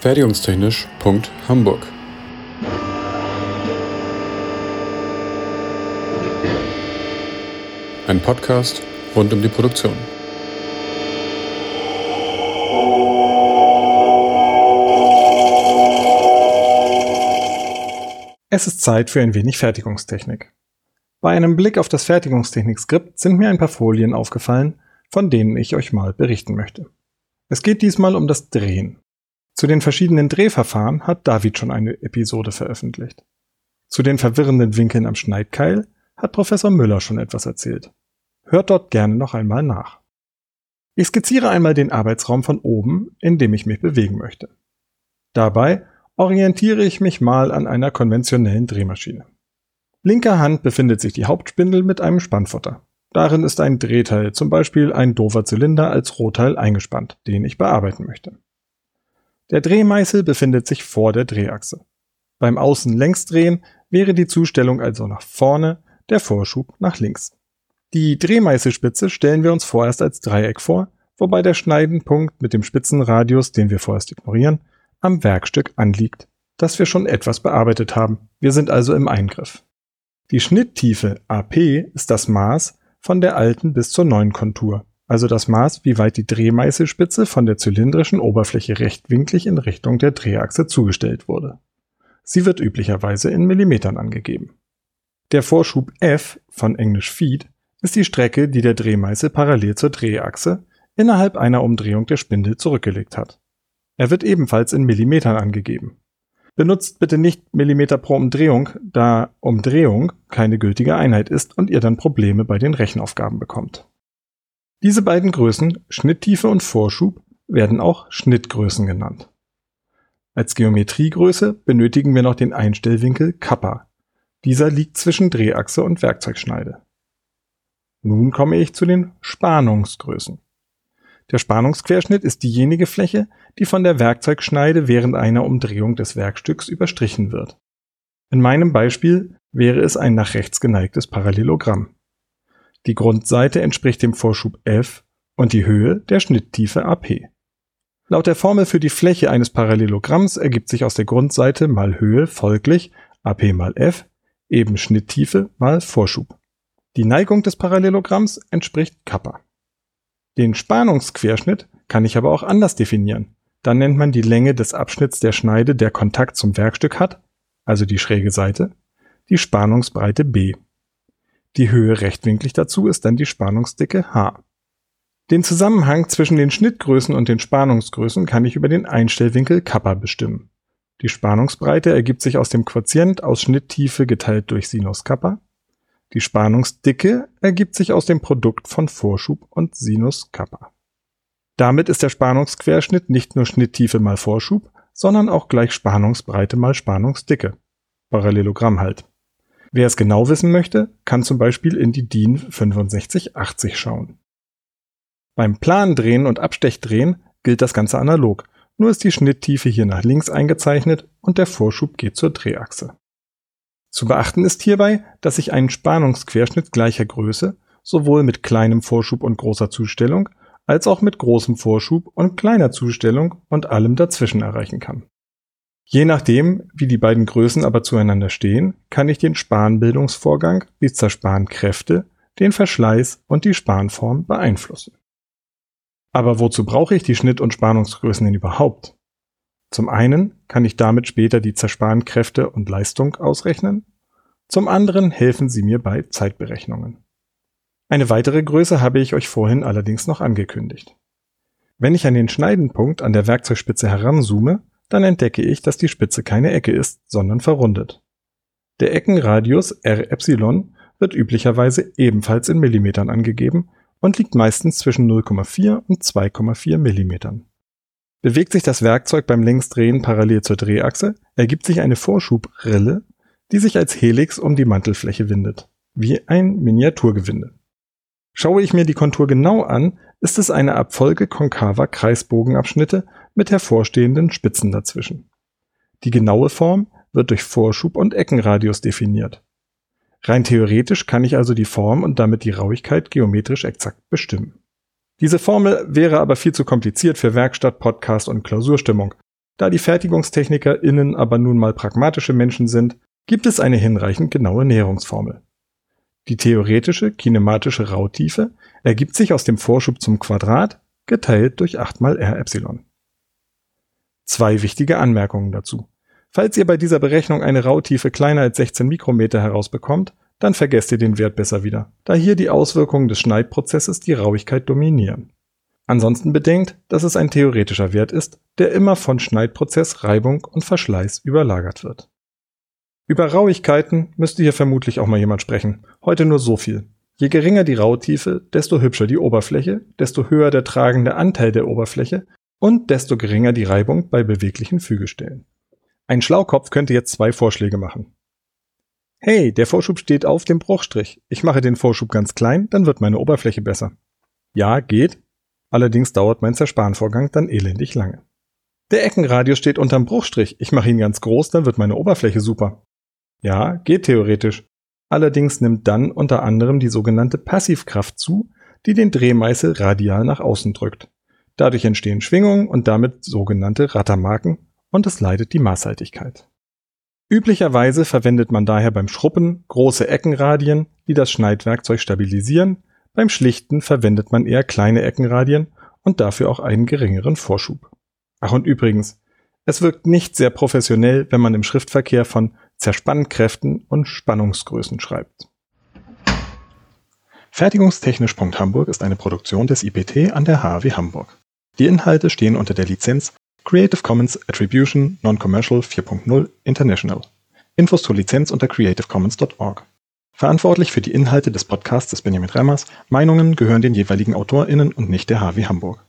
Fertigungstechnisch.hamburg Ein Podcast rund um die Produktion. Es ist Zeit für ein wenig Fertigungstechnik. Bei einem Blick auf das Fertigungstechnik-Skript sind mir ein paar Folien aufgefallen, von denen ich euch mal berichten möchte. Es geht diesmal um das Drehen. Zu den verschiedenen Drehverfahren hat David schon eine Episode veröffentlicht. Zu den verwirrenden Winkeln am Schneidkeil hat Professor Müller schon etwas erzählt. Hört dort gerne noch einmal nach. Ich skizziere einmal den Arbeitsraum von oben, in dem ich mich bewegen möchte. Dabei orientiere ich mich mal an einer konventionellen Drehmaschine. Linker Hand befindet sich die Hauptspindel mit einem Spannfutter. Darin ist ein Drehteil, zum Beispiel ein doofer Zylinder als Rohteil eingespannt, den ich bearbeiten möchte. Der Drehmeißel befindet sich vor der Drehachse. Beim Außen-Längsdrehen wäre die Zustellung also nach vorne, der Vorschub nach links. Die Drehmeißelspitze stellen wir uns vorerst als Dreieck vor, wobei der Schneidenpunkt mit dem Spitzenradius, den wir vorerst ignorieren, am Werkstück anliegt, das wir schon etwas bearbeitet haben. Wir sind also im Eingriff. Die Schnitttiefe AP ist das Maß von der alten bis zur neuen Kontur, also das Maß, wie weit die Drehmeißelspitze von der zylindrischen Oberfläche rechtwinklig in Richtung der Drehachse zugestellt wurde. Sie wird üblicherweise in Millimetern angegeben. Der Vorschub F von Englisch Feed ist die Strecke, die der Drehmeißel parallel zur Drehachse innerhalb einer Umdrehung der Spindel zurückgelegt hat. Er wird ebenfalls in Millimetern angegeben. Benutzt bitte nicht Millimeter pro Umdrehung, da Umdrehung keine gültige Einheit ist und ihr dann Probleme bei den Rechenaufgaben bekommt. Diese beiden Größen, Schnitttiefe und Vorschub, werden auch Schnittgrößen genannt. Als Geometriegröße benötigen wir noch den Einstellwinkel Kappa. Dieser liegt zwischen Drehachse und Werkzeugschneide. Nun komme ich zu den Spannungsgrößen. Der Spannungsquerschnitt ist diejenige Fläche, die von der Werkzeugschneide während einer Umdrehung des Werkstücks überstrichen wird. In meinem Beispiel wäre es ein nach rechts geneigtes Parallelogramm. Die Grundseite entspricht dem Vorschub F und die Höhe der Schnitttiefe AP. Laut der Formel für die Fläche eines Parallelogramms ergibt sich aus der Grundseite mal Höhe folglich AP mal F eben Schnitttiefe mal Vorschub. Die Neigung des Parallelogramms entspricht Kappa. Den Spannungsquerschnitt kann ich aber auch anders definieren. Dann nennt man die Länge des Abschnitts der Schneide, der Kontakt zum Werkstück hat, also die schräge Seite, die Spannungsbreite B. Die Höhe rechtwinklig dazu ist dann die Spannungsdicke H. Den Zusammenhang zwischen den Schnittgrößen und den Spannungsgrößen kann ich über den Einstellwinkel Kappa bestimmen. Die Spannungsbreite ergibt sich aus dem Quotient aus Schnitttiefe geteilt durch Sinus Kappa. Die Spannungsdicke ergibt sich aus dem Produkt von Vorschub und Sinus Kappa. Damit ist der Spannungsquerschnitt nicht nur Schnitttiefe mal Vorschub, sondern auch gleich Spannungsbreite mal Spannungsdicke. Parallelogramm halt. Wer es genau wissen möchte, kann zum Beispiel in die DIN 6580 schauen. Beim Plandrehen und Abstechdrehen gilt das Ganze analog, nur ist die Schnitttiefe hier nach links eingezeichnet und der Vorschub geht zur Drehachse. Zu beachten ist hierbei, dass ich einen Spannungsquerschnitt gleicher Größe sowohl mit kleinem Vorschub und großer Zustellung als auch mit großem Vorschub und kleiner Zustellung und allem dazwischen erreichen kann. Je nachdem, wie die beiden Größen aber zueinander stehen, kann ich den Spanbildungsvorgang, die Zerspankräfte, den Verschleiß und die Spanform beeinflussen. Aber wozu brauche ich die Schnitt- und Spannungsgrößen denn überhaupt? Zum einen kann ich damit später die Zerspankräfte und Leistung ausrechnen, zum anderen helfen sie mir bei Zeitberechnungen. Eine weitere Größe habe ich euch vorhin allerdings noch angekündigt. Wenn ich an den Schneidenpunkt an der Werkzeugspitze heranzoome, dann entdecke ich, dass die Spitze keine Ecke ist, sondern verrundet. Der Eckenradius R Epsilon wird üblicherweise ebenfalls in Millimetern angegeben und liegt meistens zwischen 0,4 und 2,4 Millimetern. Bewegt sich das Werkzeug beim Längsdrehen parallel zur Drehachse, ergibt sich eine Vorschubrille, die sich als Helix um die Mantelfläche windet, wie ein Miniaturgewinde. Schaue ich mir die Kontur genau an, ist es eine Abfolge konkaver Kreisbogenabschnitte mit hervorstehenden Spitzen dazwischen. Die genaue Form wird durch Vorschub und Eckenradius definiert. Rein theoretisch kann ich also die Form und damit die Rauigkeit geometrisch exakt bestimmen. Diese Formel wäre aber viel zu kompliziert für Werkstatt, Podcast und Klausurstimmung. Da die FertigungstechnikerInnen aber nun mal pragmatische Menschen sind, gibt es eine hinreichend genaue Näherungsformel. Die theoretische kinematische Rautiefe ergibt sich aus dem Vorschub zum Quadrat geteilt durch 8 mal r Epsilon. Zwei wichtige Anmerkungen dazu. Falls ihr bei dieser Berechnung eine Rautiefe kleiner als 16 Mikrometer herausbekommt, dann vergesst ihr den Wert besser wieder, da hier die Auswirkungen des Schneidprozesses die Rauigkeit dominieren. Ansonsten bedenkt, dass es ein theoretischer Wert ist, der immer von Schneidprozess, Reibung und Verschleiß überlagert wird. Über Rauigkeiten müsste hier vermutlich auch mal jemand sprechen. Heute nur so viel. Je geringer die Rautiefe, desto hübscher die Oberfläche, desto höher der tragende Anteil der Oberfläche und desto geringer die Reibung bei beweglichen Fügestellen. Ein Schlaukopf könnte jetzt zwei Vorschläge machen. Hey, der Vorschub steht auf dem Bruchstrich. Ich mache den Vorschub ganz klein, dann wird meine Oberfläche besser. Ja, geht, Allerdings dauert mein Zersparenvorgang dann elendig lange. Der Eckenradius steht unterm Bruchstrich. Ich mache ihn ganz groß, dann wird meine Oberfläche super. Ja, geht theoretisch. Allerdings nimmt dann unter anderem die sogenannte Passivkraft zu, die den Drehmeißel radial nach außen drückt. Dadurch entstehen Schwingungen und damit sogenannte Rattermarken und es leidet die Maßhaltigkeit. Üblicherweise verwendet man daher beim Schruppen große Eckenradien, die das Schneidwerkzeug stabilisieren beim Schlichten verwendet man eher kleine Eckenradien und dafür auch einen geringeren Vorschub. Ach und übrigens, es wirkt nicht sehr professionell, wenn man im Schriftverkehr von Zerspannkräften und Spannungsgrößen schreibt. Fertigungstechnisch.hamburg ist eine Produktion des IPT an der HAW Hamburg. Die Inhalte stehen unter der Lizenz Creative Commons Attribution Non-Commercial 4.0 International. Infos zur Lizenz unter creativecommons.org. Verantwortlich für die Inhalte des Podcasts ist Benjamin Remmers. Meinungen gehören den jeweiligen AutorInnen und nicht der HW Hamburg.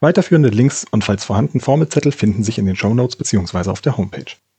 Weiterführende Links und falls vorhanden Formelzettel finden sich in den Shownotes bzw. auf der Homepage.